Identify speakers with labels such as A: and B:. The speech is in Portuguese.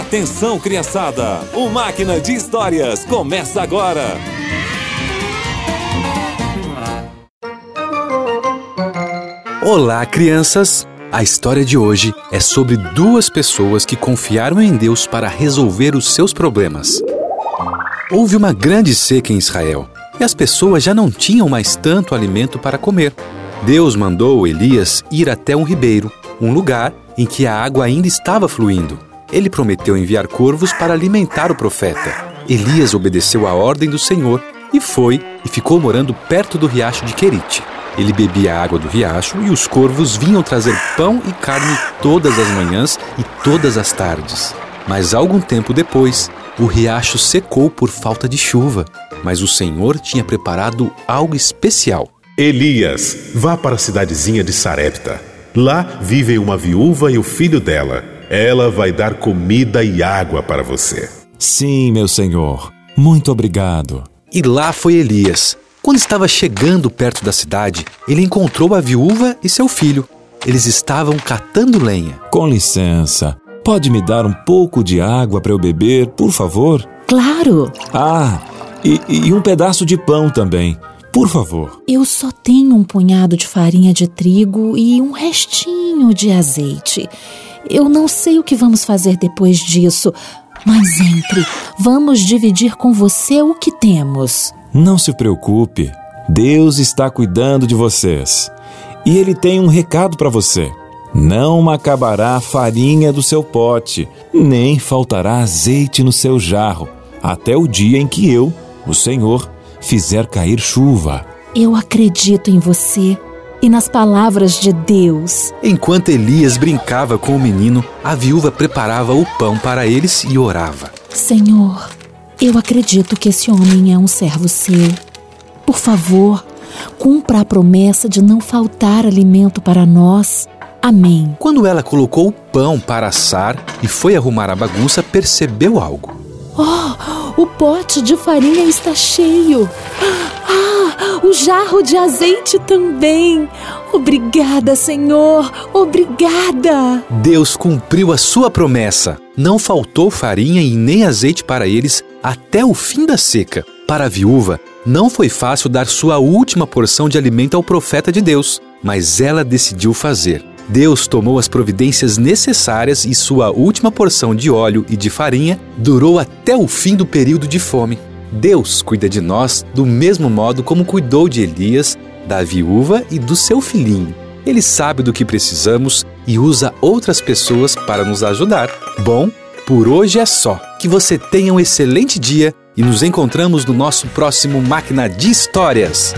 A: Atenção, criançada! O Máquina de Histórias começa agora!
B: Olá, crianças! A história de hoje é sobre duas pessoas que confiaram em Deus para resolver os seus problemas. Houve uma grande seca em Israel e as pessoas já não tinham mais tanto alimento para comer. Deus mandou Elias ir até um ribeiro, um lugar em que a água ainda estava fluindo. Ele prometeu enviar corvos para alimentar o profeta. Elias obedeceu a ordem do Senhor e foi e ficou morando perto do riacho de Querite. Ele bebia a água do riacho e os corvos vinham trazer pão e carne todas as manhãs e todas as tardes. Mas algum tempo depois, o riacho secou por falta de chuva. Mas o Senhor tinha preparado algo especial.
C: Elias, vá para a cidadezinha de Sarepta. Lá vivem uma viúva e o filho dela. Ela vai dar comida e água para você.
A: Sim, meu senhor. Muito obrigado.
B: E lá foi Elias. Quando estava chegando perto da cidade, ele encontrou a viúva e seu filho. Eles estavam catando lenha.
A: Com licença, pode me dar um pouco de água para eu beber, por favor?
D: Claro!
A: Ah, e, e um pedaço de pão também. Por favor.
D: Eu só tenho um punhado de farinha de trigo e um restinho de azeite. Eu não sei o que vamos fazer depois disso, mas entre, vamos dividir com você o que temos.
A: Não se preocupe. Deus está cuidando de vocês. E ele tem um recado para você. Não acabará a farinha do seu pote, nem faltará azeite no seu jarro, até o dia em que eu, o Senhor, fizer cair chuva.
D: Eu acredito em você e nas palavras de Deus.
B: Enquanto Elias brincava com o menino, a viúva preparava o pão para eles e orava.
D: Senhor, eu acredito que esse homem é um servo seu. Por favor, cumpra a promessa de não faltar alimento para nós. Amém.
B: Quando ela colocou o pão para assar e foi arrumar a bagunça, percebeu algo.
D: Oh, o pote de farinha está cheio. O jarro de azeite também. Obrigada, Senhor. Obrigada.
B: Deus cumpriu a sua promessa. Não faltou farinha e nem azeite para eles até o fim da seca. Para a viúva, não foi fácil dar sua última porção de alimento ao profeta de Deus, mas ela decidiu fazer. Deus tomou as providências necessárias e sua última porção de óleo e de farinha durou até o fim do período de fome. Deus cuida de nós do mesmo modo como cuidou de Elias, da viúva e do seu filhinho. Ele sabe do que precisamos e usa outras pessoas para nos ajudar. Bom, por hoje é só. Que você tenha um excelente dia e nos encontramos no nosso próximo Máquina de Histórias.